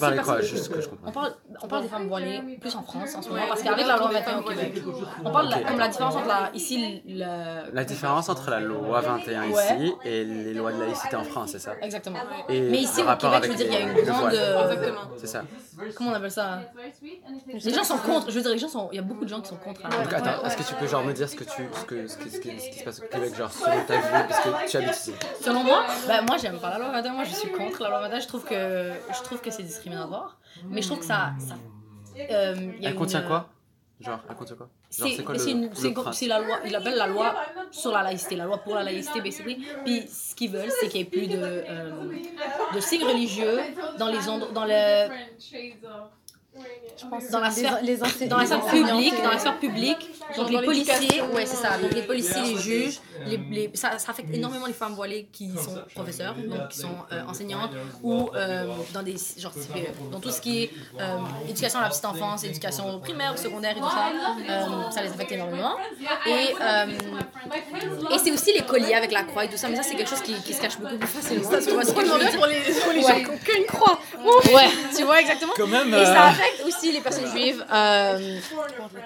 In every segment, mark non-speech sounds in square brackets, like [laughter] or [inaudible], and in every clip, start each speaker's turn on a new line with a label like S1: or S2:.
S1: la
S2: quoi Juste que je comprends.
S1: On parle, on parle des femmes voilées plus en France en ce moment parce qu'avec la loi 21 au Québec, on parle la- comme la différence entre la, ici le.
S2: La différence entre la loi 21
S1: Ouais.
S2: ici et les lois de laïcité en France, c'est ça
S1: Exactement.
S2: Et
S1: Mais ici au
S2: rapport
S1: Québec, je veux
S2: avec
S1: dire, il y a
S2: le
S1: une grande.
S2: voile.
S1: euh,
S2: C'est ça.
S1: Comment on appelle ça? Les gens sont contre. Je veux dire, les gens sont. Il y a beaucoup de gens qui sont contre. la.
S2: Donc, attends, est-ce que tu peux genre me dire ce que tu, ce que, ce qui, ce qui, ce qui se passe au Québec, genre selon ta vue, parce que tu habites ici.
S1: Selon moi, bah, moi j'aime pas la loi 21, moi je suis contre la loi 21, je trouve que, je trouve que c'est discriminatoire, mais je trouve que ça... ça euh, y a
S2: Elle
S1: une-
S2: contient quoi? Genre, elle contient quoi?
S1: C'est la loi, ils l'appellent la loi sur la laïcité, la loi pour la laïcité, basically. Puis ce qu'ils veulent, c'est qu'il n'y ait plus de, euh, de signes religieux dans les ondes, dans la sphère,
S3: les, les
S1: dans la sphère publique, dans la sphère publique. Donc les policiers, ouais c'est ça. Donc les policiers, les juges, les, les, ça, ça affecte énormément les femmes voilées qui sont professeurs, donc qui sont euh, enseignantes ou euh, dans des genre dans tout ce qui est euh, éducation à la petite enfance, éducation primaire, secondaire et tout ça, euh, ça les affecte énormément. Et euh, et c'est aussi les colliers avec la croix et tout ça, mais ça c'est quelque chose qui, qui se cache beaucoup plus facilement. Tu vois ce que je veux dire?
S3: pour les, pour les
S1: Ouais.
S3: gens qui ont qu'une croix.
S1: Ouais, tu vois exactement.
S2: Quand même.
S1: Et ça aussi les personnes juives. euh,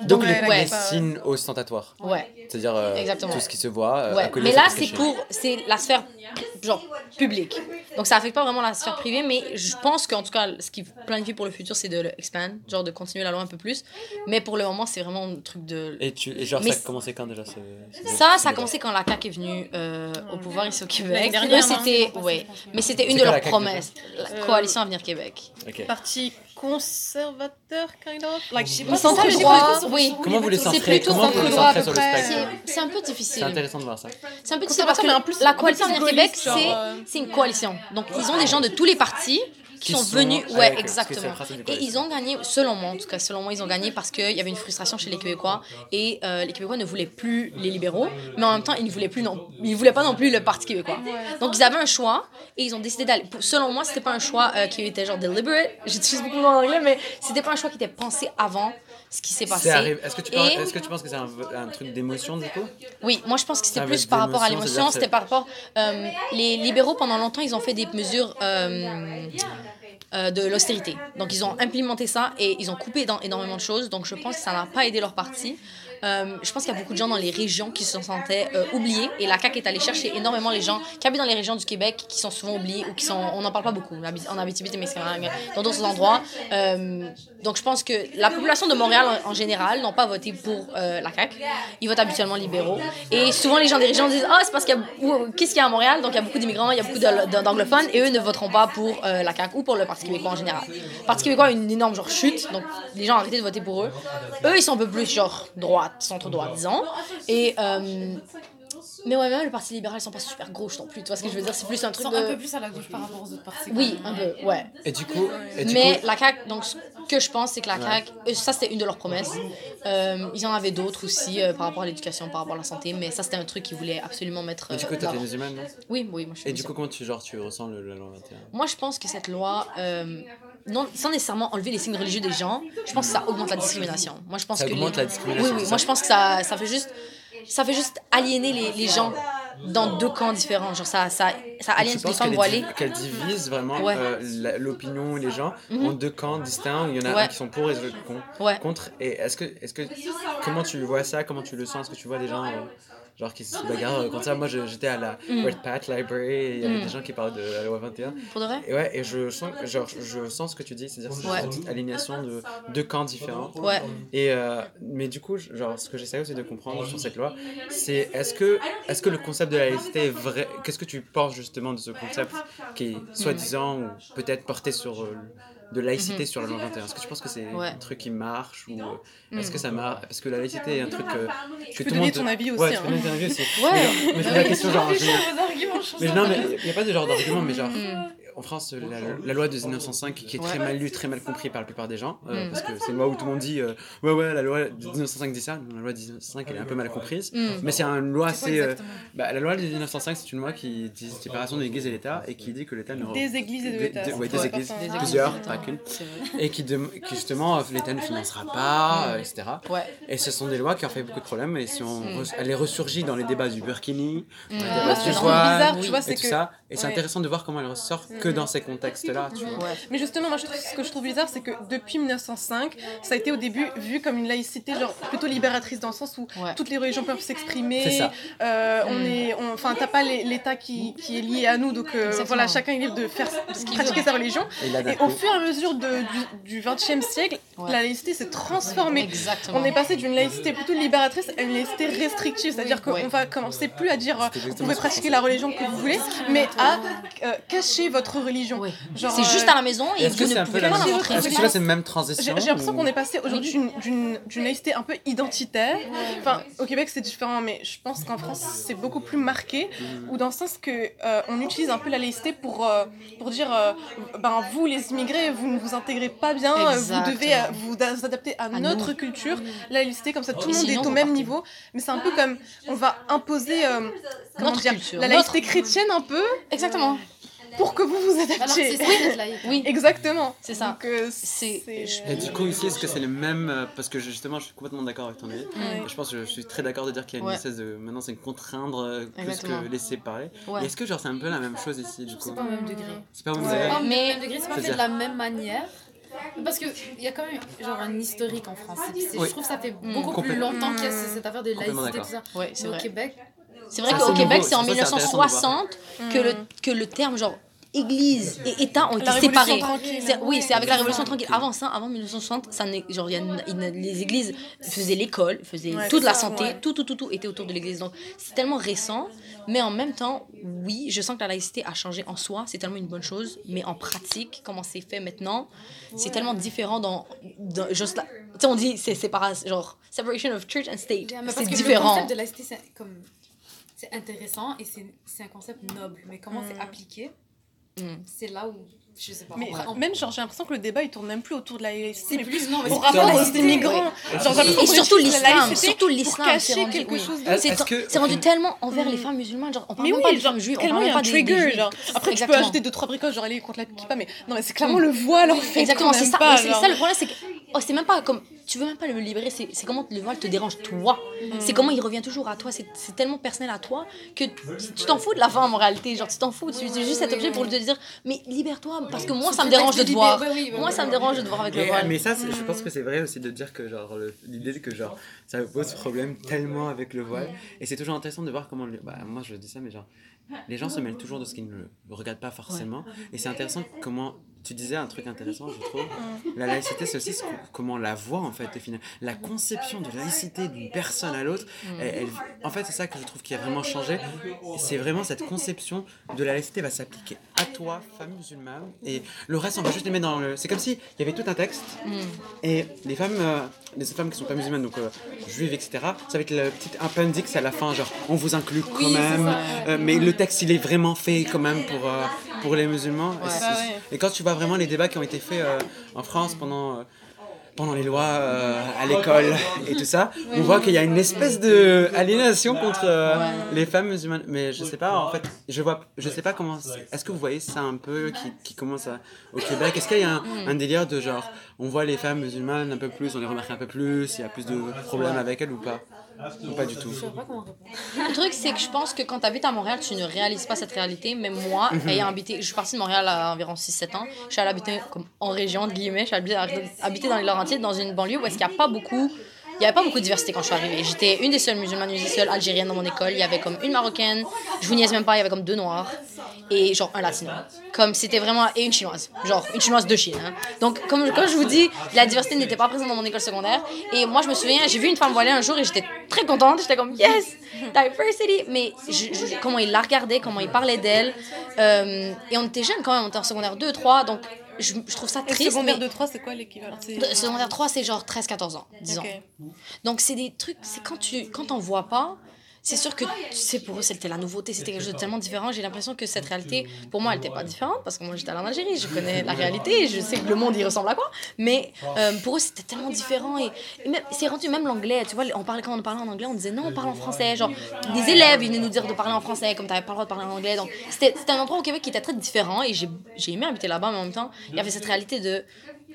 S2: Donc, les,
S1: ouais.
S2: les signes ostentatoires.
S1: ouais.
S2: C'est-à-dire euh, tout ce qui se voit. euh,
S1: Ouais,
S2: à côté,
S1: mais là c'est pour c'est la sphère genre publique. Donc ça affecte pas vraiment la sphère privée, mais je pense qu'en tout cas ce qui planifie pour le futur c'est de le expand, genre de continuer la loi un peu plus. Mais pour le moment c'est vraiment un truc de
S2: Et, tu, et genre,
S1: Mais
S2: ça a commencé quand déjà ce, ce-
S1: ça, ça a commencé quand la CAQ est venue euh, au pouvoir ici au Québec.
S3: Hein.
S1: c'était, ouais, mais c'était une de leurs promesses, la coalition Avenir Québec.
S3: Parti conservateur, kind of? Like, je sais
S1: Le
S3: pas
S1: centre droit, oui.
S2: Comment vous les
S1: C'est
S2: centrez?
S1: plutôt
S2: Comment vous les centrez
S3: peu
S2: sur le spectre?
S1: C'est, c'est un peu
S2: C'est
S1: difficile.
S2: intéressant de voir ça.
S1: C'est un peu difficile parce que
S3: mais en plus,
S1: la coalition Avenir Québec, c'est, c'est une coalition. Donc ils ont des gens de tous les partis qui,
S2: Qui
S1: sont,
S2: sont
S1: venus.
S2: avec-
S1: Ouais, exactement. Et ils ont gagné, selon moi en tout cas, selon moi, ils ont gagné parce qu'il y avait une frustration chez les Québécois et euh, les Québécois ne voulaient plus les libéraux, mais en même temps, ils ne voulaient, plus non, ils voulaient pas non plus le Parti québécois. Donc ils avaient un choix et ils ont décidé d'aller. Selon moi, c'était pas un choix euh, qui était genre deliberate, [laughs] j'utilise beaucoup le mot en anglais, mais c'était pas un choix qui était pensé avant ce qui s'est passé.
S2: Est-ce que, tu penses- est-ce que tu penses que c'est un, un truc d'émotion du coup?
S1: Oui, moi je pense que c'était plus par rapport à l'émotion, c'était par rapport. euh, les libéraux, pendant longtemps, ils ont fait des mesures euh, euh, de l'austérité. Donc ils ont implémenté ça et ils ont coupé dans énormément de choses. Donc je pense que ça n'a pas aidé leur parti. Euh, je pense qu'il y a beaucoup de gens dans les régions qui se sentaient euh, oubliés. Et la CAQ est allée chercher énormément les gens qui habitent dans les régions du Québec qui sont souvent oubliés ou qui sont on n'en parle pas beaucoup. En Abitibi- en Abitibi-Témiscamingue dans d'autres endroits. Euh, donc je pense que la population de Montréal en, général n'ont pas voté pour euh, la CAQ ils votent habituellement libéraux. Et souvent les gens des régions disent ah c'est parce qu'il y a qu'est-ce qu'il y a à Montréal? Donc il y a beaucoup d'immigrants il y a beaucoup d'anglophones et eux ne voteront pas pour la CAQ ou pour le Parti québécois en général. Le Parti québécois a une énorme genre chute. Donc les gens ont arrêté de voter pour eux. Eux ils sont un peu plus genre droite centre droite disons et euh, mais ouais même le Parti libéral ils sont pas super gauches non plus tu vois ce que je veux dire c'est plus un
S4: Ils
S1: truc
S4: sont un peu plus à la gauche par rapport aux autres partis.
S1: oui un peu ouais
S2: Et du coup, et du
S1: mais
S2: coup
S1: la CAQ, donc ce que je pense, c'est que la CAQ, euh, ça c'était une de leurs promesses. Euh, ils en avaient d'autres aussi euh, par rapport à l'éducation, par rapport à la santé, mais ça c'était un truc qu'ils voulaient absolument mettre.
S2: et du
S1: euh,
S2: coup,
S1: d'avant.
S2: musulmane, non?
S1: Oui, oui, moi je suis
S2: Et du coup, comment tu, genre, tu ressens le, la loi 21
S1: Moi je pense que cette loi, euh, non, sans nécessairement enlever les signes religieux des gens, je pense que ça augmente la discrimination. Moi je pense
S2: Ça
S1: que
S2: augmente
S1: les-
S2: la discrimination,
S1: Oui, oui, moi je pense que ça, ça fait juste. Ça fait juste aliéner les, les gens dans deux camps différents. Genre, ça, ça, ça aliène les femmes voilées.
S2: qu'elle divise vraiment
S1: Ouais.
S2: euh, l'opinion et les gens
S1: Mhm.
S2: en deux camps distincts où il y en a
S1: Ouais.
S2: un qui sont pour et les autres con-
S1: Ouais.
S2: contre? Et est-ce que, est-ce que, comment tu vois ça? Comment tu le sens? Est-ce que tu vois des gens euh, genre qui se bagarrent contre ça Moi, j'étais à la
S1: Mhm.
S2: Red Pat Library et il y avait
S1: Mhm.
S2: des gens qui parlaient de la loi 21.
S1: Pour de vrai
S2: Et ouais, et je sens, genre, je sens ce que tu dis, c'est-à-dire c'est
S1: Ouais.
S2: cette alignation de deux camps différents.
S1: Ouais.
S2: Et euh, mais du coup, genre, ce que j'essaie aussi de comprendre sur cette loi, c'est est-ce que, est-ce que le concept de la laïcité est vrai? Qu'est-ce que tu penses justement de ce concept qui est soi-disant ou peut-être porté sur euh, de laïcité sur la loi 21 Est-ce que tu penses que c'est
S1: Ouais.
S2: un truc qui marche ou euh, est-ce
S1: Mm.
S2: que ça marche? Parce que la laïcité est un truc euh, que
S3: Tu peux
S2: tout le
S3: donner
S2: monde.
S3: ton avis aussi.
S2: Ouais, tu
S3: hein.
S2: peux donner ton avis aussi.
S1: Ouais.
S2: Mais, mais c'est la question genre. je- mais non, mais il n'y a pas de genre d'argument, mais genre,
S1: Mm.
S2: En France, la, la loi de 1905 qui est très
S1: Ouais.
S2: mal lue, très mal compris par la plupart des gens, euh,
S1: Mm.
S2: parce que c'est une loi où tout le monde dit euh, ouais, ouais, la loi de 1905 dit ça, la loi de 1905 elle est un peu mal comprise,
S1: Mm.
S2: mais c'est une loi
S4: C'est
S2: assez. euh, bah, la loi de 1905, c'est une loi qui dit séparation de l'Église et l'État et qui dit que l'État ne.
S3: Des églises et de
S2: Des-
S3: l'État.
S2: des- ouais, des églises, plusieurs, pas qu'une, et qui, justement l'État ne financera pas, euh, etc.
S1: Ouais.
S2: Et ce sont des lois qui ont fait beaucoup de problèmes, et si on re- elle est ressurgie dans les débats du Burkini,
S1: Mm.
S2: dans les débats du
S3: vois,
S2: et
S3: c'est
S2: tout
S3: que.
S2: ça. Et c'est intéressant de voir comment elle ressort que dans ces contextes-là, tu vois.
S1: Ouais.
S3: Mais justement, moi, je trouve, ce que je trouve bizarre, c'est que depuis 1905, ça a été au début vu comme une laïcité genre plutôt libératrice dans le sens où
S1: Ouais.
S3: toutes les religions peuvent s'exprimer.
S2: C'est ça.
S3: Euh, on est, on- enfin, t'as pas l'État qui, qui est lié à nous, donc euh, voilà, chacun est libre de faire, de pratiquer sa religion.
S2: Et là, d'un
S3: Et au fur et à mesure de, du, du 20e siècle,
S1: Ouais.
S3: la laïcité s'est transformée.
S1: Exactement.
S3: On est passé d'une laïcité plutôt libératrice à une laïcité restrictive, c'est-à-dire
S1: Oui.
S3: qu'on
S1: Ouais.
S3: va commencer plus à dire euh, vous pouvez pratiquer la religion que vous voulez, mais à euh, cacher votre religion.
S1: Ouais.
S3: Genre,
S1: C'est juste
S3: euh,
S1: à la maison et
S2: Est-ce que
S1: vous
S2: c'est
S1: ne
S2: un peu
S1: pouvez
S2: la
S1: pas montrer.
S2: Est-ce que celui-là, c'est la même transition
S3: J'ai j'ai l'impression
S2: ou-
S3: qu'on est passé aujourd'hui d'une- d'une d'une laïcité un peu identitaire. Enfin, au Québec c'est différent, mais je pense qu'en France c'est beaucoup plus marqué, ou dans le sens que euh, on utilise un peu la laïcité pour euh, pour dire, euh, ben vous les immigrés, vous ne vous intégrez pas bien, vous devez euh, vous, da- vous adapter à,
S1: À
S3: notre
S1: nous.
S3: culture. La laïcité comme ça, tout le monde
S1: sinon,
S3: est au même niveau, mais c'est un peu comme on va imposer euh, comment
S1: Notre
S3: dire,
S1: culture,
S3: la
S1: notre-
S3: laïcité chrétienne un peu
S1: Exactement.
S3: Pour que vous vous
S4: laïque.
S1: Oui.
S3: Exactement.
S1: C'est ça.
S3: Donc, euh,
S1: C'est-
S3: c'est-
S2: Et du coup, ici, est-ce que c'est le même euh, Parce que justement, je suis complètement d'accord avec ton avis.
S3: Ouais.
S2: Je pense que je suis très d'accord de dire qu'il y a une
S1: Ouais.
S2: espèce de. Maintenant, c'est contraindre euh, plus
S1: Exactement.
S2: que laisser parler.
S1: Ouais.
S2: Et est-ce que genre c'est un peu la même chose ici du coup?
S4: C'est pas au même degré.
S2: C'est pas au même
S3: Ouais.
S2: degré
S4: Pas au
S1: Mais-
S4: même degré, c'est pas fait de la même manière. Parce qu'il y a quand même genre un historique en France.
S2: Oui.
S4: Je trouve que ça fait
S1: Mm.
S4: beaucoup plus longtemps qu'il y a ce- cette affaire de laïcité, tout ça.
S1: Ouais, c'est
S4: Mais au. Québec,
S1: C'est vrai qu'au Québec, c'est en
S2: Ça, c'est intéressant de voir.
S1: 1960 que le, que le terme genre église et État ont été
S3: La Révolution
S1: séparés. Oui, c'est avec la Révolution tranquille. Avant ça, avant 1960, ça genre, il y a les églises faisaient l'école, faisaient
S3: Ouais,
S1: toute la
S3: ça,
S1: santé,
S3: ouais.
S1: tout, tout, tout, tout était autour de l'église. Donc c'est tellement récent, mais en même temps, oui, je sens que la laïcité a changé en soi, c'est tellement une bonne chose, mais en pratique, comment c'est fait maintenant, c'est tellement différent dans, dans juste la- tu sais, on dit c'est séparation, genre separation of church and state,
S4: Yeah, mais parce
S1: c'est
S4: que Le
S1: différent.
S4: concept de laïcité, c'est comme. C'est intéressant et c'est c'est un concept noble. Mais comment c'est appliqué,
S1: Mm.
S4: c'est là où. Je sais pas.
S3: Mais
S4: on-
S3: même, genre, j'ai l'impression que le débat il tourne même plus autour de la laïcité, mais plus
S4: non, mais
S3: au
S4: c'est
S3: rapport aux immigrants.
S1: ouais.
S3: Genre,
S1: Et surtout l'islam, surtout l'islam, c'est rendu-
S3: quelque
S1: oui.
S3: chose
S1: C'est
S2: que-
S1: c'est rendu tellement envers les femmes musulmanes, genre on parle
S3: Mais
S1: même
S3: oui,
S1: pas des femmes juives, on
S3: tellement
S1: parle
S3: il y
S1: même
S3: a un
S1: pas des, des
S3: trigger,
S1: juifs.
S3: genre. Après, tu peux
S1: Exactement.
S3: ajouter deux, trois bricoles, genre aller contre la kippa, mais non, mais c'est clairement le voile en fait.
S1: Exactement, c'est ça. c'est ça le problème, c'est que oh, c'est même pas comme tu veux même pas le libérer, c'est comment le voile te dérange toi. C'est comment il revient toujours à toi, c'est tellement personnel à toi que tu t'en fous de la femme en réalité, genre tu t'en fous, tu c'est juste cet objet pour te dire mais libère-toi parce que moi ça me dérange de te voir. Moi ça me dérange de te voir avec le voile.
S2: mais ça, je pense que c'est vrai aussi de dire que genre l'idée que genre ça pose problème tellement avec le voile et c'est toujours intéressant de voir comment le- bah, moi je dis ça mais genre les gens se mêlent toujours de ce qu'ils ne regardent pas forcément. Et c'est intéressant comment tu disais un truc intéressant je trouve. La laïcité c'est aussi ce comment on la voit en fait au final. La conception de laïcité d'une personne à l'autre elle- en fait c'est ça que je trouve qui a vraiment changé. C'est vraiment cette conception de la laïcité va s'appliquer toi femme musulmane et le reste on va juste les mettre dans le c'est comme si il y avait tout un texte et les femmes, euh, les femmes qui sont pas musulmanes, donc euh, juives, etc., ça va être le petit appendix à la fin, genre on vous inclut quand
S4: Oui,
S2: même, euh, mais le texte il est vraiment fait quand même pour, euh, pour les musulmans. Et,
S3: ouais.
S2: et quand tu vois vraiment les débats qui ont été faits en France pendant, pendant les lois euh, à l'école et tout ça, on voit qu'il y a une espèce de aliénation contre euh, les femmes musulmanes. Mais je sais pas, en fait, je vois, je sais pas comment. Est-ce que vous voyez ça un peu qui, qui commence à- au Québec? Est-ce qu'il y a un, un délire de genre, on voit les femmes musulmanes un peu plus, on les remarque un peu plus, il y a plus de problèmes avec elles ou pas? Ou pas du tout?
S4: Je sais pas comment répondre.
S1: Le truc, c'est que je pense que quand tu habites à Montréal, tu ne réalises pas cette réalité. Même moi, ayant habité, je suis partie de Montréal à environ 6-7 ans. Je suis allée habiter comme en région, de guillemets. Je suis allée habiter dans les Laurentides, dans une banlieue où est-ce qu'il n'y a pas beaucoup. Il n'y avait pas beaucoup de diversité quand je suis arrivée. J'étais une des seules musulmanes, une des seules algériennes dans mon école. Il y avait comme une marocaine, je vous niaise même pas, il y avait comme deux noirs et genre un latino. Comme c'était vraiment. Et une chinoise. Genre une chinoise de Chine. hein. Donc, comme, comme je vous dis, la diversité n'était pas présente dans mon école secondaire. Et moi, je me souviens, j'ai vu une femme voilée un jour et j'étais très contente. J'étais comme, yes, diversity. Mais je- je- comment il la regardait, comment il parlait d'elle. Euh, et on était jeunes quand même, on était en secondaire 2, 3. Donc, je, je trouve ça
S3: Et
S1: triste.
S3: secondaire
S1: mais-
S3: de 3, c'est quoi l'équivalent
S1: secondaire 3, c'est genre 13-14 ans, disons.
S3: Ok.
S1: Donc, c'est des trucs, c'est quand tu quand t'en vois pas, c'est sûr que sais, pour eux, c'était la nouveauté, c'était quelque chose de tellement différent. J'ai l'impression que cette réalité, pour moi, elle n'était pas différente parce que moi, j'étais en Algérie, je connais la réalité, je sais que le monde, il ressemble à quoi. Mais euh, pour eux, c'était tellement différent. Et, c'est rendu même l'anglais, tu vois, on parlait, quand on parlait en anglais, on disait non, on parle en français. Genre, des élèves venaient nous dire de parler en français, comme tu n'avais pas le droit de parler en anglais. Donc, c'était c'était un endroit au Québec qui était très différent et j'ai j'ai aimé habiter là-bas, mais en même temps, il y avait cette réalité de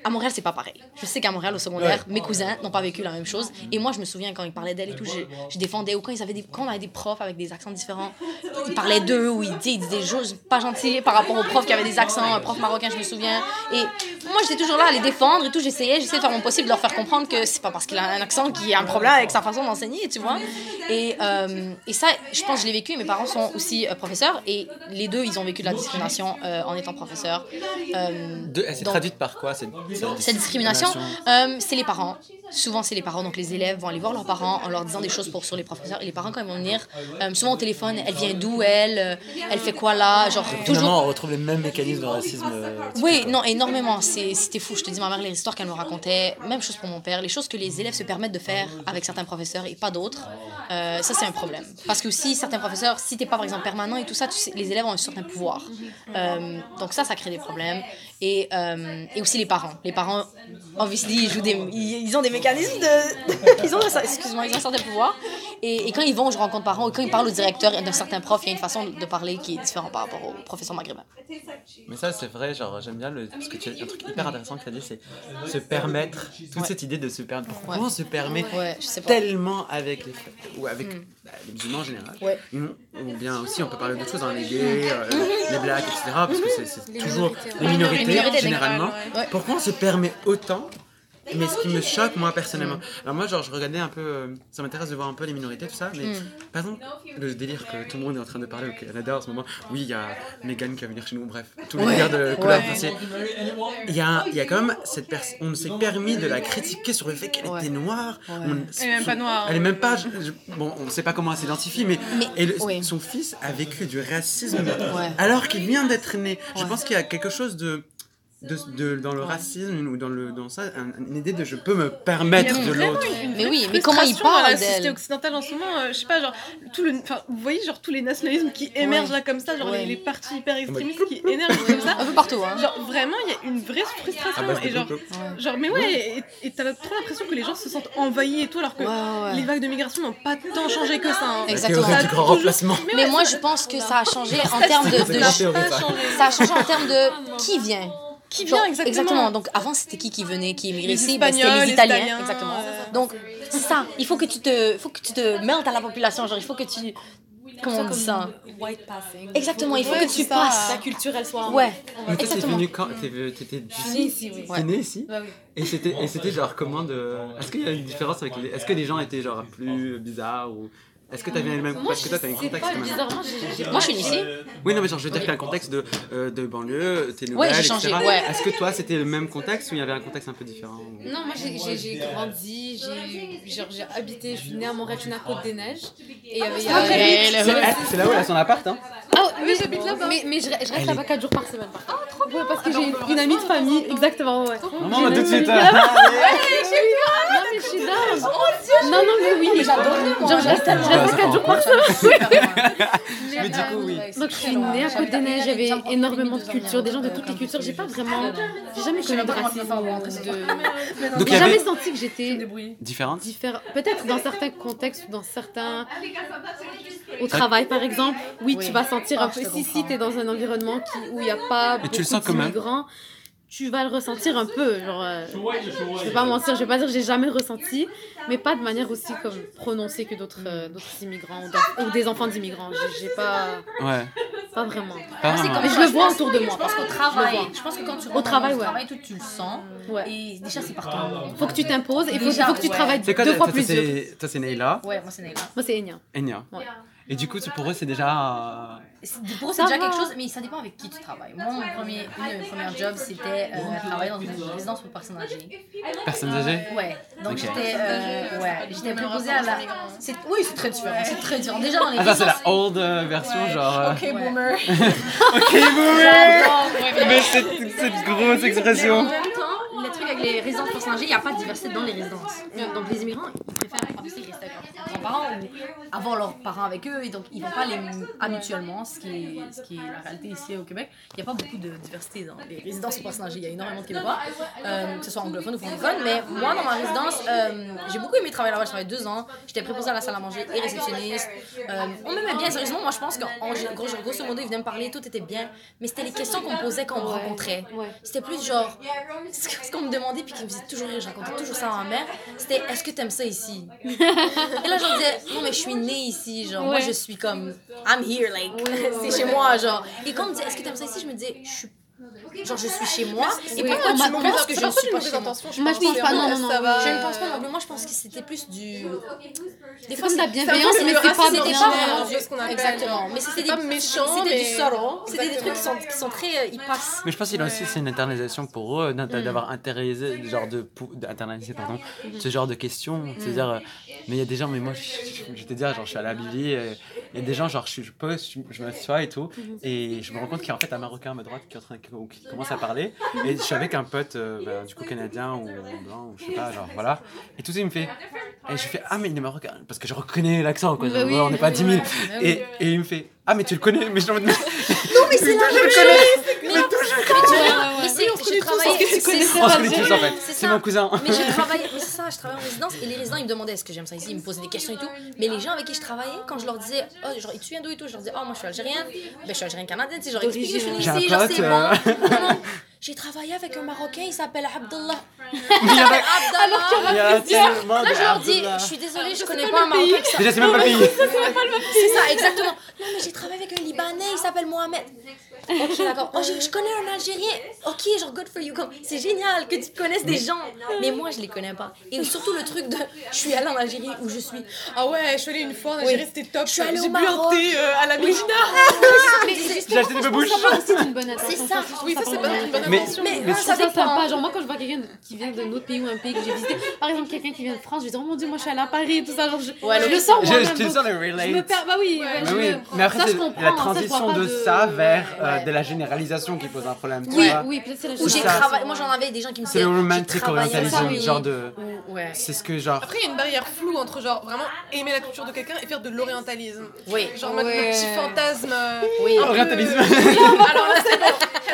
S1: à Montréal, c'est pas pareil. Je sais qu'à Montréal, au secondaire, mes cousins n'ont pas vécu la même chose. Et moi, je me souviens quand ils parlaient d'elle et tout, je, je défendais. Ou quand, ils avaient des, quand on avait des profs avec des accents différents, ils parlaient d'eux ou ils disaient, ils disaient des choses pas gentilles par rapport aux profs qui avaient des accents, un prof marocain, je me souviens. Et moi, j'étais toujours là à les défendre et tout. J'essayais, j'essayais de faire mon possible de leur faire comprendre que c'est pas parce qu'il a un accent qu'il y a un problème avec sa façon d'enseigner, tu vois. Et, euh, et ça, je pense que je l'ai vécu. Mes parents sont aussi euh, professeurs et les deux, ils ont vécu de la discrimination euh, en étant professeurs. Euh,
S2: De- elle s'est traduite par quoi cette,
S1: discrimination, euh, c'est les parents. Souvent, c'est les parents. Donc, les élèves vont aller voir leurs parents en leur disant des choses pour, sur les professeurs. Et les parents, quand ils vont venir, euh, souvent au téléphone, elle vient d'où, elle euh, Elle fait quoi là Genre, toujours.
S2: Finalement, on retrouve les mêmes mécanismes de racisme. euh,
S1: Oui, non, énormément. C'est- C'était fou. Je te dis, ma mère, les histoires qu'elle me racontait, même chose pour mon père, les choses que les élèves se permettent de faire avec certains professeurs et pas d'autres, euh, ça, c'est un problème. Parce que aussi, certains professeurs, si t'es pas, par exemple, permanent et tout ça, tu sais, les élèves ont un certain pouvoir. Euh, donc ça, ça crée des problèmes. Et, euh, et aussi les parents. Les parents, obviously, ils, jouent des, ils, ont des mécanismes de... [laughs] ils ont, excuse-moi, ils ont un certain pouvoir. Et, et quand ils vont, je rencontre parents, ou quand ils parlent au directeur d'un certain prof, il y a une façon de parler qui est différente par rapport au professeur maghrébin.
S2: Mais ça, c'est vrai, genre, j'aime bien le. Parce que tu as un truc hyper intéressant que tu as dit, c'est se permettre. Toute
S1: Ouais.
S2: cette idée de se permettre. Pourquoi
S1: Ouais.
S2: on se permet
S1: Ouais, je sais pas.
S2: tellement avec les. Ou avec
S1: Mm.
S2: bah, les musulmans en général.
S1: Ouais.
S2: Ou ou bien aussi, on peut parler d'autres choses, hein, les gays, euh, les blacks, etc. Parce que c'est- toujours les minorités,
S1: Les minorités,
S2: généralement.
S1: Ouais.
S2: Pourquoi on se permet autant mais ce qui me choque, moi, personnellement. Alors, moi, genre, je regardais un peu. euh, ça m'intéresse de voir un peu les minorités, tout ça. Mais,
S1: Mm.
S2: par exemple, le délire que tout le monde est en train de parler au Canada en ce moment. Oui, il y a Megan qui va venir chez nous, bref. Tous les
S1: Ouais.
S2: leaders de couleur
S1: Ouais.
S2: foncée. Il y a, il y a quand même cette personne. On s'est permis de la critiquer sur le fait qu'elle
S1: Ouais.
S2: était noire.
S1: Ouais.
S2: On-
S3: Elle est même pas noire.
S2: Elle est même pas. je- je- bon, on sait pas comment elle s'identifie, mais.
S1: Mais-
S2: et le-
S1: ouais.
S2: son fils a vécu du racisme
S1: Ouais.
S2: alors qu'il vient d'être né. Je
S1: Ouais.
S2: pense qu'il y a quelque chose de. De, de- dans le racisme ou dans, le, dans ça, un- une idée de je peux me permettre de l'autre.
S1: Mais oui, mais comment il
S3: frustration dans
S1: parle
S3: la société
S1: d'elle
S3: occidentale en ce moment, euh, je sais pas, genre, tout le, enfin, vous voyez, genre, tous les nationalismes qui émergent
S1: Ouais.
S3: là comme ça, genre,
S1: Ouais.
S3: les, les partis hyper extrémistes qui [laughs] émergent comme ça.
S1: Un peu partout, hein.
S3: Genre, vraiment, il y a une vraie frustration.
S2: Ah bah,
S3: et genre,
S1: Ouais.
S3: genre, mais ouais, et- t'as trop l'impression que les gens se sentent envahis et tout, alors que
S1: Ouais, ouais.
S3: les vagues de migration n'ont pas tant changé que ça. hein.
S1: Exactement.
S2: Théorie
S3: Ça
S2: du
S3: a
S2: grand
S3: toujours-
S2: remplacement.
S1: Mais
S3: ouais,
S1: moi, je pense que ça a changé [laughs] en termes de,
S2: ça
S1: a changé en termes de qui vient.
S3: Qui
S1: Genre,
S3: vient exactement
S1: Donc avant, c'était qui qui venait, qui émigrait ici? Ben, C'était les
S3: les
S1: Italiens.
S3: Italiens,
S1: exactement.
S3: euh,
S1: Donc [laughs] c'est ça. Il faut que tu te, faut que tu te mêles à la population. Genre, il faut que tu, comment on dit ça?
S4: White passing.
S1: Exactement. Il faut
S3: Ouais,
S1: que tu
S3: ça.
S1: passes.
S4: La culture, elle soit en-
S1: Ouais.
S2: Mais toi, t'es
S1: Exactement.
S2: venu quand? T'étais
S4: née ici, oui.
S2: T'es né ici?
S4: Bah oui.
S2: Et c'était et c'était genre comment de. Est-ce qu'il y a une différence avec les. Est-ce que les gens étaient genre plus bizarres ou. Est-ce que t'avais le même. Parce que toi, t'as un contexte quand même.
S1: Moi, je suis ici.
S2: Oui, non, mais genre, je veux dire que t'as un contexte de, euh, de banlieue, t'es nouvelle,
S1: Ouais, j'ai
S2: etc.
S1: changé, ouais.
S2: Est-ce que toi, c'était le même contexte ou il y avait un contexte un peu différent ou-
S4: Non, moi j'ai- j'ai j'ai grandi, j'ai genre, j'ai habité, je suis née à Montréal, je suis née à Côte-des-Neiges. Et il y avait.
S1: Ouais,
S2: C'est là où elle a son appart, hein
S4: Ah oui, j'habite là-bas. Mais, mais je, je reste là-bas
S2: est-
S4: 4 jours par semaine. Ah, trop bien. parce que j'ai une, une amie de famille, exactement, ouais.
S2: Maman, tout de suite.
S4: Non, mais je suis là. Non, non, mais oui. Genre, je reste 4 jours par semaine. [laughs]
S2: Mais du coup, oui.
S4: Donc, je suis née à Côte-des-Neiges, j'avais énormément de cultures, des gens de toutes les cultures. J'ai pas vraiment. J'ai jamais connu de racisme. De...
S2: Donc,
S4: J'ai jamais senti que j'étais
S2: Différente.
S4: Peut-être dans certains contextes, ou dans certains. Au travail, par exemple, oui, tu vas sentir
S1: Ah,
S4: un peu.
S1: je te
S4: Si, si, t'es dans un environnement où il n'y a pas beaucoup
S2: même
S4: d'immigrants, tu vas le ressentir un peu. Genre, euh, je vais pas mentir, je vais pas dire que j'ai jamais ressenti, mais pas de manière aussi comme prononcée que d'autres euh, d'autres immigrants ou, ou des enfants d'immigrants. J'ai- pas,
S2: Ouais.
S4: pas vraiment.
S2: Pas vraiment.
S1: comme
S4: Mais je le vois autour de moi.
S1: Je pense qu'au
S4: Je
S1: travail,
S4: vois.
S1: je pense que quand tu
S4: Au travail, ouais.
S1: travail, tout tu le sens.
S4: Ouais.
S1: Et déjà, c'est par ton.
S4: Faut que tu t'imposes et il faut,
S1: Déjà,
S4: faut que tu
S1: ouais.
S4: travailles
S2: quoi
S4: deux fois plus
S2: Toi, c'est Neila,
S1: Ouais, moi, c'est Naïla.
S4: Moi, c'est Enya.
S2: Enya.
S4: Ouais.
S2: Et du coup, pour eux, c'est déjà. euh,
S1: Pour eux, c'est déjà
S4: va.
S1: quelque chose, mais ça dépend avec qui tu travailles. Moi, mon premier, une de mes premières jobs, c'était euh, travailler dans une résidence pour personnes âgées.
S2: Personnes âgées
S1: Ouais, donc j'étais euh, ouais, j'étais préposée à la. c'est- Oui, c'est très différent, c'est très différent. Déjà dans les
S2: Ah, ça, c'est la old euh, version, genre. euh,
S3: Ok, boomer. [laughs]
S2: Ok, boomer Mais cette, cette grosse
S1: Mais en
S2: expression
S1: même temps, le truc avec les résidences personnes âgées, il n'y a pas de diversité dans les résidences. Donc les immigrants, ils préfèrent rester avec leurs grands-parents ou avoir leurs parents avec eux, et donc ils vont pas les habituellement, ce qui est, ce qui est la réalité ici au Québec. Il n'y a pas beaucoup de diversité dans les résidences personnes âgées. Il y a énormément de Québécois, euh, que ce soit anglophones ou francophones. Mais moi, dans ma résidence, euh, j'ai beaucoup aimé travailler là-bas. Je travaillé deux ans. J'étais préposée à la salle à manger et réceptionniste. Euh, on m'aimait bien, sérieusement. Moi, je pense qu'en gros, grosso modo, ils venaient me parler, tout était bien. Mais c'était les questions qu'on me posait quand on me rencontrait. C'était plus genre, ce qu'on me demandait, puis qui me faisait toujours rire, je racontais toujours ça à ma mère, c'était est-ce que t'aimes ça ici? Et là, j'en disais, non, mais je suis née ici, genre, moi
S4: Ouais.
S1: je suis comme, I'm here, like, c'est chez moi, genre. Et quand on me disait, est-ce que t'aimes ça ici, je me disais, je suis. Genre, je suis chez moi. Et
S4: Oui, on
S1: penses
S4: m'a-
S1: que
S3: C'est
S1: je ne suis pas chez moi
S3: je
S4: Moi, je
S3: pense. C'est
S4: pas, non, non,
S3: ça
S4: non,
S3: va-
S1: Je ne pense pas non. Moi, je pense que c'était plus du. Des
S4: C'est comme de la
S3: C'est
S4: bienveillance, mais c'est pas
S1: C'était pas vraiment
S3: un
S1: du.
S3: peu ce qu'on appelle.
S1: Exactement. Mais c'était
S3: pas
S1: des.
S3: méchant,
S1: C'était
S3: mais-
S1: du subtle. C'était des trucs qui sont, qui sont très. euh, ils passent.
S2: Mais je pense qu'il a aussi c'est une internalisation pour eux
S1: Mm.
S2: d'avoir internalisé genre de d'internaliser pardon ce genre de questions c'est à dire euh, mais il y a des gens mais moi je, je, je te dire genre je suis à la Bibli et il y a des gens genre je, suis- je pose je, je m'assois et tout et je me rends compte qu'il y a en fait un marocain à ma droite qui est en train qui, commence à parler et je suis avec un pote euh, bah, du coup canadien ou blanc ou je sais pas genre voilà et tout ça il me fait et je fais ah mais il est marocain parce que je reconnais l'accent quoi
S4: Bah oui,
S2: on n'est pas 10 000
S1: Bah oui.
S2: et, et il me fait ah mais tu le connais mais je
S1: Non, mais c'est. [laughs] Mais mais tu c'est. Je travaillais. ça.
S2: en fait
S1: C'est
S2: mon cousin
S1: Mais j'ai [laughs] travaillé, mais c'est ça, je travaillais en résidence et les résidents ils me demandaient est-ce que j'aime ça ici, ils me posaient des questions et tout. Mais les gens avec qui je travaillais, quand je leur disais, oh, genre, tu viens d'où et tout, je leur disais, oh, moi je suis algérienne, ben je suis algérienne canadienne, tu sais, genre, je suis née ici, genre, c'est
S2: euh,
S1: bon. Non, non, [laughs] j'ai travaillé avec un Marocain, il s'appelle Abdallah. [laughs]
S2: Il y avait-
S1: Abdallah.
S2: il y a tellement
S1: Là, je leur dis,
S2: Abdullah.
S1: je suis désolée, je connais pas un Marocain.
S2: Déjà, c'est même pas le pays.
S1: C'est ça, exactement. Non, mais j'ai travaillé avec un Libanais, il s'appelle Mohamed. Ok, d'accord. Oh, je, je connais un Algérien. Ok, genre, good for you. Comme, C'est génial que tu connaisses des gens. Mais moi, je les connais pas. Et surtout le truc de, je suis allée en Algérie où je suis.
S3: Ah ouais, je suis allée une fois en Algérie,
S1: Oui.
S3: c'était top.
S1: Je suis allée au
S3: J'ai bu un
S1: Maroc.
S3: thé euh, à la Médina. [laughs]
S1: Mais
S2: J'ai acheté des
S4: part aussi d'une bonne intention.
S1: ça.
S3: Oui, ça c'est pas une bonne intention.
S1: Mais,
S2: mais
S1: ça
S4: ça sympa. Genre, moi, quand je vois quelqu'un qui vient d'un autre pays ou un pays que j'ai visité, par exemple, quelqu'un qui vient de France, je vais dire, oh mon dieu, moi je suis allée à Paris, tout ça. Genre, je,
S1: Ouais,
S4: je
S1: le-
S4: sens,
S2: Je, le
S4: Je me
S2: relate.
S4: perds. Bah oui, ouais,
S2: Mais
S4: je
S2: oui,
S4: me-
S2: mais après
S4: ça, je
S2: c'est
S4: comprends,
S2: la
S4: vois
S2: transition
S4: pas
S2: de
S4: de-
S2: ça vers de la généralisation qui pose un problème. tu
S4: Oui,
S2: vois.
S4: oui, peut-être c'est la
S1: travaillé. Moi, j'en avais des gens qui me
S2: C'est
S1: disaient.
S2: le
S1: j'ai
S2: romantic
S1: travaillé en
S2: orientalism,
S1: Paris.
S2: genre de.
S1: Ouais.
S2: C'est ce que genre.
S3: Après, il y a une barrière floue entre genre vraiment aimer la culture de quelqu'un et faire de l'orientalisme.
S1: Oui.
S3: Genre mettre
S4: Ouais.
S3: le petit fantasme. euh,
S1: Oui.
S3: un peu-
S2: Orientalisme. [laughs]
S3: Alors là, c'est bon.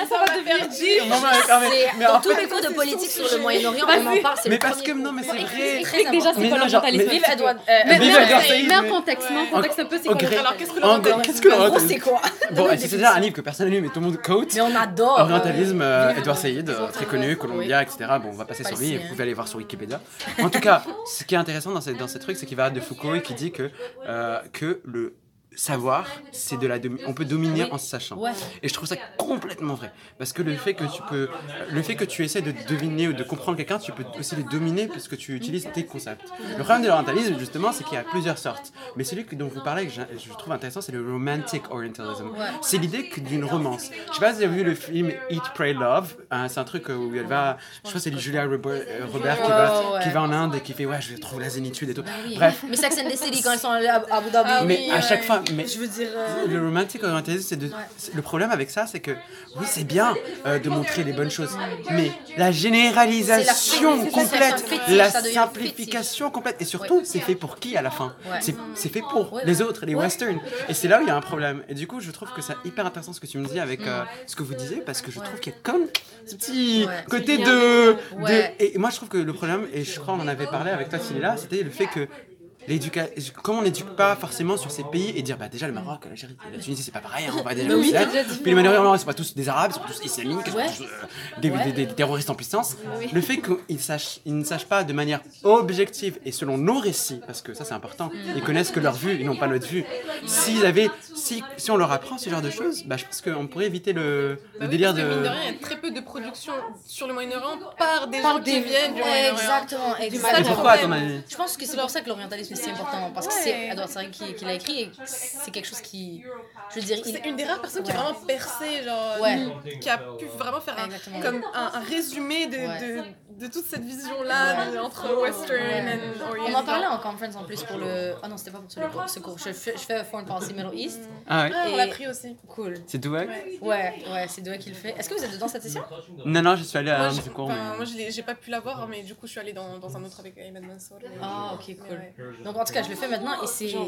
S3: Ça va devenir deep.
S2: Non,
S1: C'est- Dans tous les cours de politique sur le Moyen-Orient, on en parle. c'est
S2: Mais
S1: le
S2: parce que non, mais c'est vrai.
S4: déjà c'est
S2: non, genre,
S4: l'orientalisme.
S2: mais- mais-
S4: contexte, mets en contexte un peu, c'est quoi
S3: Alors, qu'est-ce que l'orientalisme
S1: En gros,
S2: l'orientalisme
S1: c'est quoi
S2: Bon, c'est déjà un livre que personne mais tout le monde quote.
S1: Mais on adore.
S2: Orientalisme, euh,
S1: Vive
S2: Edouard. Saïd, euh, très connu, Columbia, etc. Bon, on va passer
S1: Pas
S2: sur
S1: le
S2: lui,
S1: sien.
S2: vous pouvez aller voir sur Wikipédia. En tout cas, ce qui est intéressant dans ces, dans ces trucs, c'est qu'il va de Foucault et qui dit que, euh, que le savoir, c'est de la on peut dominer en se sachant. Et je trouve ça complètement vrai. Parce que le fait que tu peux, le fait que tu essaies de deviner ou de comprendre quelqu'un, tu peux aussi le dominer parce que tu utilises tes concepts. Le problème de l'orientalisme, justement, c'est qu'il y a plusieurs sortes. Mais celui dont vous parlez, que je, trouve intéressant, c'est le romantic orientalism. C'est l'idée d'une romance. Je sais pas si vous avez vu le film Eat, Pray, Love. hein, c'est un truc où elle va, je crois que c'est Julia Robert, euh, Robert qui, va,
S1: ouais.
S2: qui va en Inde et qui fait ouais, je trouve la zénitude et tout.
S1: Oui.
S2: Bref.
S1: Mais Sex and the City, quand ils sont à Abu Dhabi.
S3: Ah
S2: Mais à chaque fois, mais
S1: Je veux dire. euh,
S2: le romantic orientalism, c'est de. Le problème avec ça, c'est que oui, c'est bien euh, de montrer les bonnes choses, mais la généralisation
S1: la
S2: complète, la simplification complète, et surtout, c'est fait pour qui à la fin? C'est fait pour les autres, les westerns. Et c'est là où il y a un problème. Et du coup, je trouve que c'est hyper intéressant ce que tu me dis avec euh, ce que vous disiez, parce que je trouve qu'il y a comme ce petit côté de. Et moi, je trouve que le problème, et je crois qu'on en avait parlé avec toi, là, c'était le fait que l'éducation comme on n'éduque pas forcément sur ces pays et dire bah déjà le Maroc l'Algérie la Tunisie c'est pas pareil hein, on va déjà
S1: Bah oui,
S2: là.
S1: c'est déjà différent.
S2: puis les Moyen-Orient ils sont pas tous des arabes ils sont tous islamiques ils sont
S1: Ouais.
S2: tous, euh, des,
S1: Ouais.
S2: des- des- des terroristes en puissance le fait qu'ils sachent ils ne sachent pas de manière objective et selon nos récits parce que ça c'est important ils connaissent que leur vue ils n'ont pas notre vue s'ils avaient si, si on leur apprend ce genre de choses bah je pense qu'on pourrait éviter le, le
S3: Bah oui,
S2: délire
S3: de
S2: de
S3: rien, il y a très peu de production sur le Moyen-Orient par des
S4: Par
S3: gens
S4: des-
S3: qui viennent du Moyen-Orient.
S1: Exactement,
S2: et
S1: exactement.
S2: pourquoi à ton avis
S1: Je pense que c'est pour ça que l'orientalisme c'est si important parce que c'est Edward Said qui, qui l'a écrit et c'est quelque chose qui. Je veux dire, il.
S3: C'est une des rares personnes qui a vraiment percé, genre,
S1: Ouais.
S3: qui a pu vraiment faire un, comme un, un résumé de,
S1: Ouais.
S3: de, de toute cette vision-là de- entre Western
S1: Ouais.
S3: et
S1: On
S3: Orient.
S1: en parlait en conference en plus pour le. Ah non, c'était pas pour ce cours. Ce cours. Je fais, je fais Foreign Policy Middle East.
S2: Ah ouais.
S3: Ah, on l'a pris aussi.
S1: Cool.
S2: C'est Douai
S3: Ouais.
S1: Ouais, ouais, c'est Doua qui le fait. Est-ce que vous êtes dedans cette session?
S2: Non, non, je suis allé à un cours.
S3: moi, j'ai pas pu l'avoir, mais du coup, je suis allée dans, dans un autre avec Ayman Mansour.
S1: Ah, ok, cool. Donc en tout cas, je le fais maintenant et c'est. [laughs]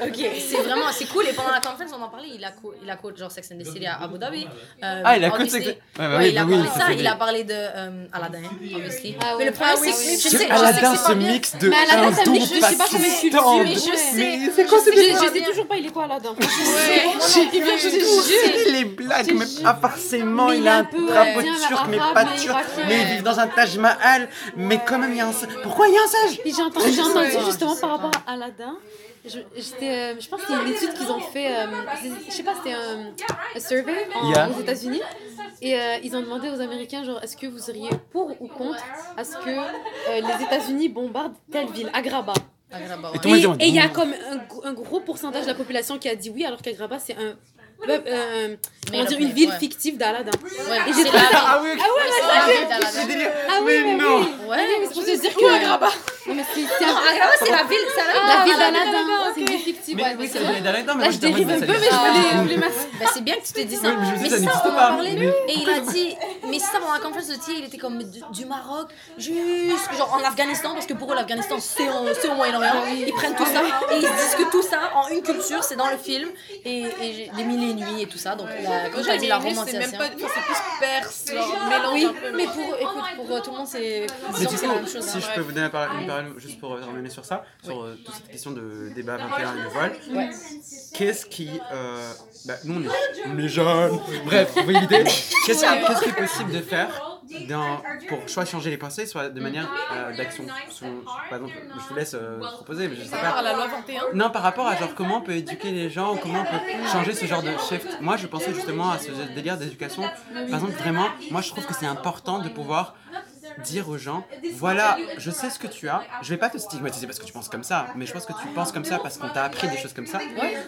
S1: Ok, c'est vraiment, c'est cool. Et pendant la conférence, on en parlait. Il a, co- il a coach genre Sex and the City à Abu Dhabi. Euh,
S2: Ah, il a coach
S1: obviously-
S2: Sex Ouais, bah
S1: Ouais,
S2: oui,
S1: il a parlé
S2: ça,
S1: ça. Il a parlé de euh, Aladdin, obviously.
S4: Ah
S1: Mais le problème,
S3: Ah oui,
S1: c'est que je
S3: c'est
S1: sais, je sais
S2: Aladdin, ce mix de
S4: Mais Aladdin, mix, je sais pas comment il cultive,
S2: impactant.
S1: mais je sais.
S2: C'est quoi
S1: Je
S2: ce
S1: sais, je
S4: Je
S1: sais
S4: sais toujours pas, il est quoi Aladdin?
S1: Il juste
S2: C'est les blagues, mais pas forcément. Il
S4: il
S2: a un drapeau turc, mais pas turc. Mais ils vivent dans un Taj Mahal. Mais quand même, il y a un. Pourquoi il y a un sage
S4: J'ai entendu, justement
S1: Je
S4: par rapport à Aladdin. Je, j'étais, euh, je pense qu'il y a une étude qu'ils ont fait, euh, je sais pas, c'était un, un survey en-
S2: Yeah.
S4: aux États-Unis. Et euh, ils ont demandé aux Américains, genre, est-ce que vous seriez pour ou contre à ce que euh, les États-Unis bombardent telle ville, Agrabah
S1: Agrabah,
S2: Et
S1: ouais.
S4: Et il y a
S2: bon.
S4: comme un, gros- un gros pourcentage de la population qui a dit oui, alors qu'Agrabah, c'est un, euh, comment dire, une ville
S1: Ouais.
S4: fictive d'Aladdin.
S1: Ouais,
S4: Et
S1: c'est
S4: j'ai
S1: la
S4: trouvé ça-
S2: Ah oui,
S1: c'est la ville d'Aladdin.
S2: c'est délire.
S4: Ah oui,
S2: Mais non.
S1: Ouais,
S4: mais c'est pour te dire que
S1: Ouais.
S4: Agrabah. Non, mais c'est un-
S1: Agrabah, c'est la ville, c'est la ville
S4: la ville
S1: d'Aladdin.
S4: d'Aladdin, c'est une ville fictive.
S2: Mais
S4: ouais,
S2: oui,
S4: mais
S2: c'est la ville mais
S4: je dérive un peu, mais je voulais.
S1: Bah, c'est bien que tu te dises ça.
S2: Mais ça
S1: on en
S2: mais-
S1: Et il a dit, mais ça, pendant la conférence de Thier, il était comme du, Maroc jusque genre en Afghanistan, parce que pour eux, l'Afghanistan, c'est au, c'est au Moyen-Orient. Ils prennent tout ça et ils se disent que tout ça, en une culture, c'est dans le film. Et, et j'ai- les mille et une nuits et tout ça. Donc, la, tu as dit, la
S3: c'est même
S1: romantisation.
S3: pas, c'est plus perse, genre, mélange
S1: Oui,
S3: un peu.
S1: mais pour, écoute, pour tout le monde, c'est la même chose.
S2: si
S1: hein.
S2: je peux vous donner la parole, une parole juste pour terminer sur ça, sur euh, toute cette question de débat 21 et de voile,
S1: Ouais.
S2: qu'est-ce qui. euh, bah, nous, on est, on est jeunes. Bref, vous voyez l'idée [laughs] qu'est-ce qui est possible de faire dans, pour soit changer les pensées, soit de manière euh, d'action Par exemple, je vous laisse euh, proposer, mais je sais
S3: Par rapport
S2: pas.
S3: à la loi 21.
S2: Non, par rapport à genre comment on peut éduquer les gens, comment on peut changer ce genre de shift? Moi, je pensais justement à ce délire d'éducation. Par exemple, vraiment, moi, je trouve que c'est important de pouvoir dire aux gens, voilà, je sais ce que tu as, je vais pas te stigmatiser parce que tu penses comme ça, mais je pense que tu penses comme ça parce qu'on t'a appris des choses comme ça.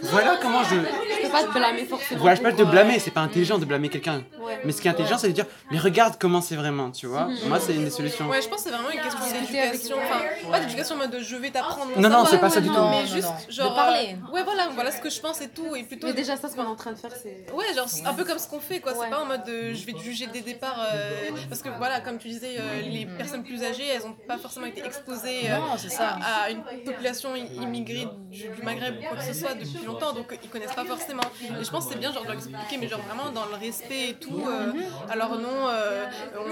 S2: Voilà comment je...
S4: Je peux pas te blâmer forcément.
S2: Voilà, je peux pas te blâmer, c'est pas intelligent de blâmer quelqu'un.
S4: Ouais.
S2: Mais ce qui est intelligent, c'est de dire, mais regarde comment c'est vraiment, tu vois. Moi, c'est une des solutions.
S3: Ouais, je pense que c'est vraiment une question d'éducation. Enfin, pas d'éducation en mode de je vais t'apprendre.
S2: Non, non, c'est pas ça du tout.
S3: Mais juste, genre.
S1: De parler.
S3: euh, Ouais, voilà, voilà ce que je pense et tout. Et plutôt.
S4: Mais déjà, ça, ce qu'on est en train de faire, c'est.
S3: Ouais, genre c'est un peu comme ce qu'on fait quoi.
S4: Ouais.
S3: C'est pas en mode de, je vais te juger dès le départ. euh, parce que voilà, comme tu disais, euh, les personnes plus âgées, elles ont pas forcément été exposées euh,
S1: Non, c'est ça.
S3: à, à une population immigrée du, du Maghreb ou quoi que ce soit depuis longtemps, donc euh, ils connaissent pas forcément. Et je pense que c'est bien genre de leur expliquer, mais genre vraiment dans le respect et tout. euh, alors non, euh,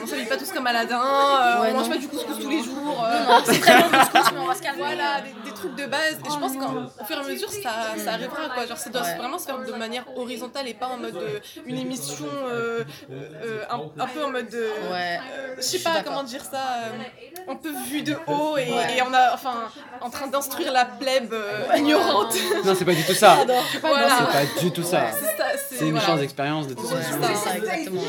S3: on s'habille pas tous comme Aladdin, euh,
S1: Ouais,
S3: on mange pas du couscous tous les jours. euh,
S1: Non, c'est très bon couscous, mais on va se calmer.
S3: voilà, des, des trucs de base. Et je pense qu'au fur et à mesure, ça, ça arrivera. Quoi. Genre, ça doit
S1: Ouais.
S3: vraiment se faire de manière horizontale et pas en mode euh, une émission euh, euh, un, un peu en mode. euh,
S1: Ouais.
S3: euh, je sais pas
S1: d'accord.
S3: Comment dire ça. euh, un peu vu de haut et,
S1: Ouais.
S3: et on a. Enfin, en train d'instruire la plèbe euh, ignorante.
S2: Non, c'est pas du tout ça. [laughs]
S3: voilà.
S2: C'est pas du tout ça.
S3: C'est
S2: une
S3: voilà.
S2: chance d'expérience de tout ça.
S1: C'est ça, exactement.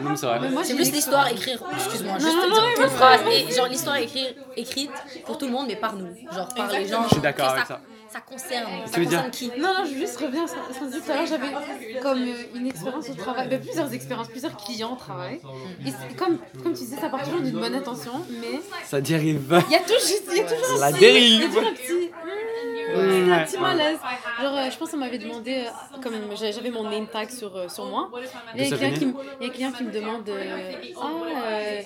S2: Non, c'est vrai.
S1: Plus l'histoire écrire, excuse-moi, juste
S4: non,
S1: te
S4: non,
S1: dire
S4: non,
S1: une phrase et genre l'histoire écrire écrite pour tout le monde mais par nous, genre par les gens.
S2: Je suis d'accord avec
S1: ça.
S2: Ça.
S1: Concerne,
S2: Tu
S1: ça
S2: veux dire
S1: concerne qui?
S4: Non, non, je veux juste revenir sur ce qu'on tout à l'heure. J'avais comme euh, une expérience au travail, ben, plusieurs expériences, plusieurs clients au travail. Et c'est- comme, comme tu disais, ça part toujours d'une bonne intention, mais
S2: Ça dérive.
S4: il y a toujours, il y a toujours
S2: La
S4: un petit- Il y a
S2: dérive.
S4: toujours un petit.
S2: Mm,
S4: un petit malaise. Genre, euh, je pense qu'on m'avait demandé, euh, comme j'avais mon name tag sur, euh, sur moi. Il y, a un client qui me- il y a un client qui me demande euh, Ah, euh,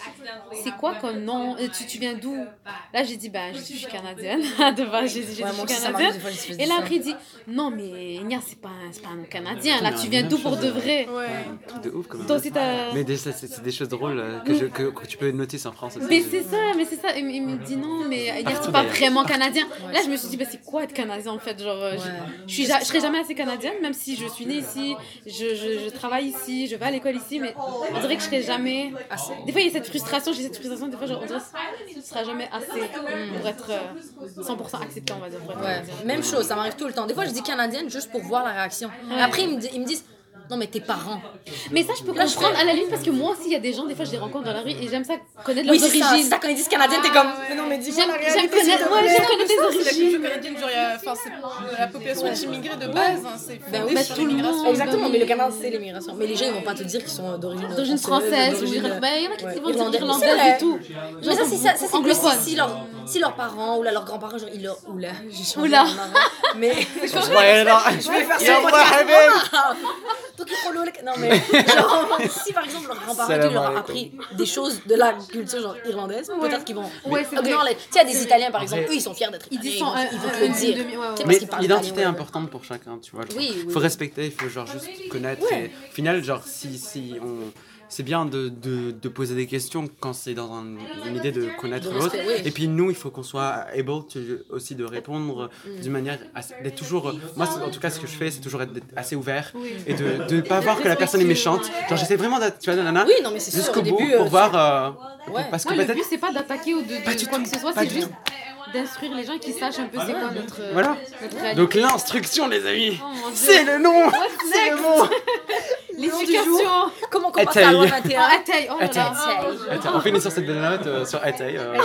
S4: c'est quoi comme nom? Euh, tu, tu viens d'où? Là, j'ai dit Bah, j'ai dit, je suis canadienne. [laughs] De base, j'ai dit, j'ai
S1: Ouais,
S4: dit,
S1: moi
S4: je
S1: aussi
S4: suis
S1: ça m'arrive
S4: canadienne.
S1: Fois, je
S4: Et là, après, il dit Non, mais Nia, c'est pas, un- c'est pas un nom canadien. Là, tu viens d'où pour de vrai?
S3: Ouais.
S2: Truc de ouf quand même.
S4: Toi aussi, t'as.
S2: Mais des- c'est c'est des choses drôles euh, que, je, que, que tu peux noter en France aussi.
S4: Mais c'est ça, mais c'est ça. Il, me- il me dit non, mais Nia, c'est pas
S2: d'ailleurs.
S4: vraiment canadien. Là, je me suis dit, bah, c'est quoi être canadien en fait? Genre, euh, je- je, suis, ja- je serai jamais assez canadienne, même si je suis née ici, je, je, je travaille ici, je vais à l'école ici, mais on dirait que je serai jamais assez. Des fois, il y a cette frustration, j'ai cette frustration, des fois, genre, on dirait que ce sera jamais assez pour être euh, 100% accepté, on va dire. pour être
S1: Ouais,
S4: canadien.
S1: Même chose, ça m'arrive tout le temps. Des fois, je dis canadienne juste pour voir la réaction. Après, ils me, di- ils me disent Non, mais tes parents.
S4: Mais ça, je peux
S1: Là, je
S4: comprendre à la limite parce que moi aussi, il y a des gens, des fois, je les rencontre dans la rue et j'aime ça connaître
S1: Oui,
S4: leurs origines.
S1: C'est ça, quand ils disent canadienne, t'es comme. Mais non, mais dis-moi.
S4: J'aime
S1: la réalité,
S4: connaître, ouais, j'aime connaître
S3: culture
S4: origines.
S3: canadienne, genre, enfin, c'est la population est immigrée de base, hein, c'est
S1: Ben
S3: fondé
S1: oui,
S4: tout le
S3: l'immigration.
S4: monde.
S1: Exactement, mais le Canada, c'est l'immigration. Mais les gens, ils vont pas te dire qu'ils sont d'origine
S4: D'origine française ou irlandaise. Ben, il y en a qui vont dire
S1: irlandaise.
S4: et tout.
S1: Mais ça, c'est ça, c'est plus
S4: anglophone.
S1: Si, si, leur, si leurs parents ou là, leurs grands-parents, genre, ils leur. Oula, j'ai changé
S4: Oula.
S1: Mais. Je vais [laughs] faire ça. Non, mais. Genre, [laughs] si par exemple, leurs grands-parents leur ont appris des choses de la culture, genre irlandaise, peut-être qu'ils vont.
S4: Ouais, c'est
S1: Ah,
S4: vrai.
S1: non, les- Tu sais, des Italiens, par exemple, eux, ils sont fiers d'être
S4: Ils
S1: italiens. Ils
S4: un-
S1: vont- le dire.
S2: Mais l'identité est importante pour chacun, tu vois. Il faut respecter, il faut genre juste connaître. Au final, genre, si, si on. C'est bien de, de, de poser des questions quand c'est dans un- une idée de connaître l'autre. Et puis nous, il faut qu'on soit able to- aussi de répondre
S1: Mm.
S2: d'une manière d'être toujours. Moi, en tout cas, ce que je fais, c'est toujours être assez ouvert et de ne pas voir que la personne est méchante. Genre, j'essaie vraiment d'être, tu vois, nanana,
S1: Oui, non, mais c'est sûr,
S2: jusqu'au
S1: au
S2: bout
S1: début. euh,
S2: pour voir. euh,
S1: Ouais.
S2: Parce que
S4: Ouais, le but, c'est pas d'attaquer ou de, de
S2: Pas du
S4: quoi
S2: tout,
S4: que ce soit, c'est juste d'instruire les gens qu'ils sachent un peu c'est quoi notre,
S2: Voilà.
S4: notre réalité.
S2: Donc l'instruction, les amis,
S4: Oh
S2: c'est le nom, c'est le mot. [laughs]
S4: L'éducation.
S1: Comment
S2: Etaille.
S1: à loi
S4: Oh,
S1: 21
S4: Athaï, oh là
S2: on finit sur cette belle note euh, sur Atay. euh.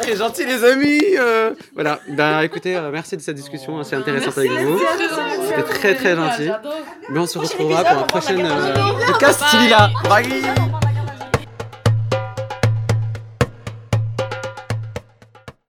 S2: Très gentil les amis euh, Voilà, ben écoutez, euh, merci de cette discussion assez intéressante avec vous. C'était très très gentil. Mais on se retrouvera pour un prochain podcast. Lila. Bye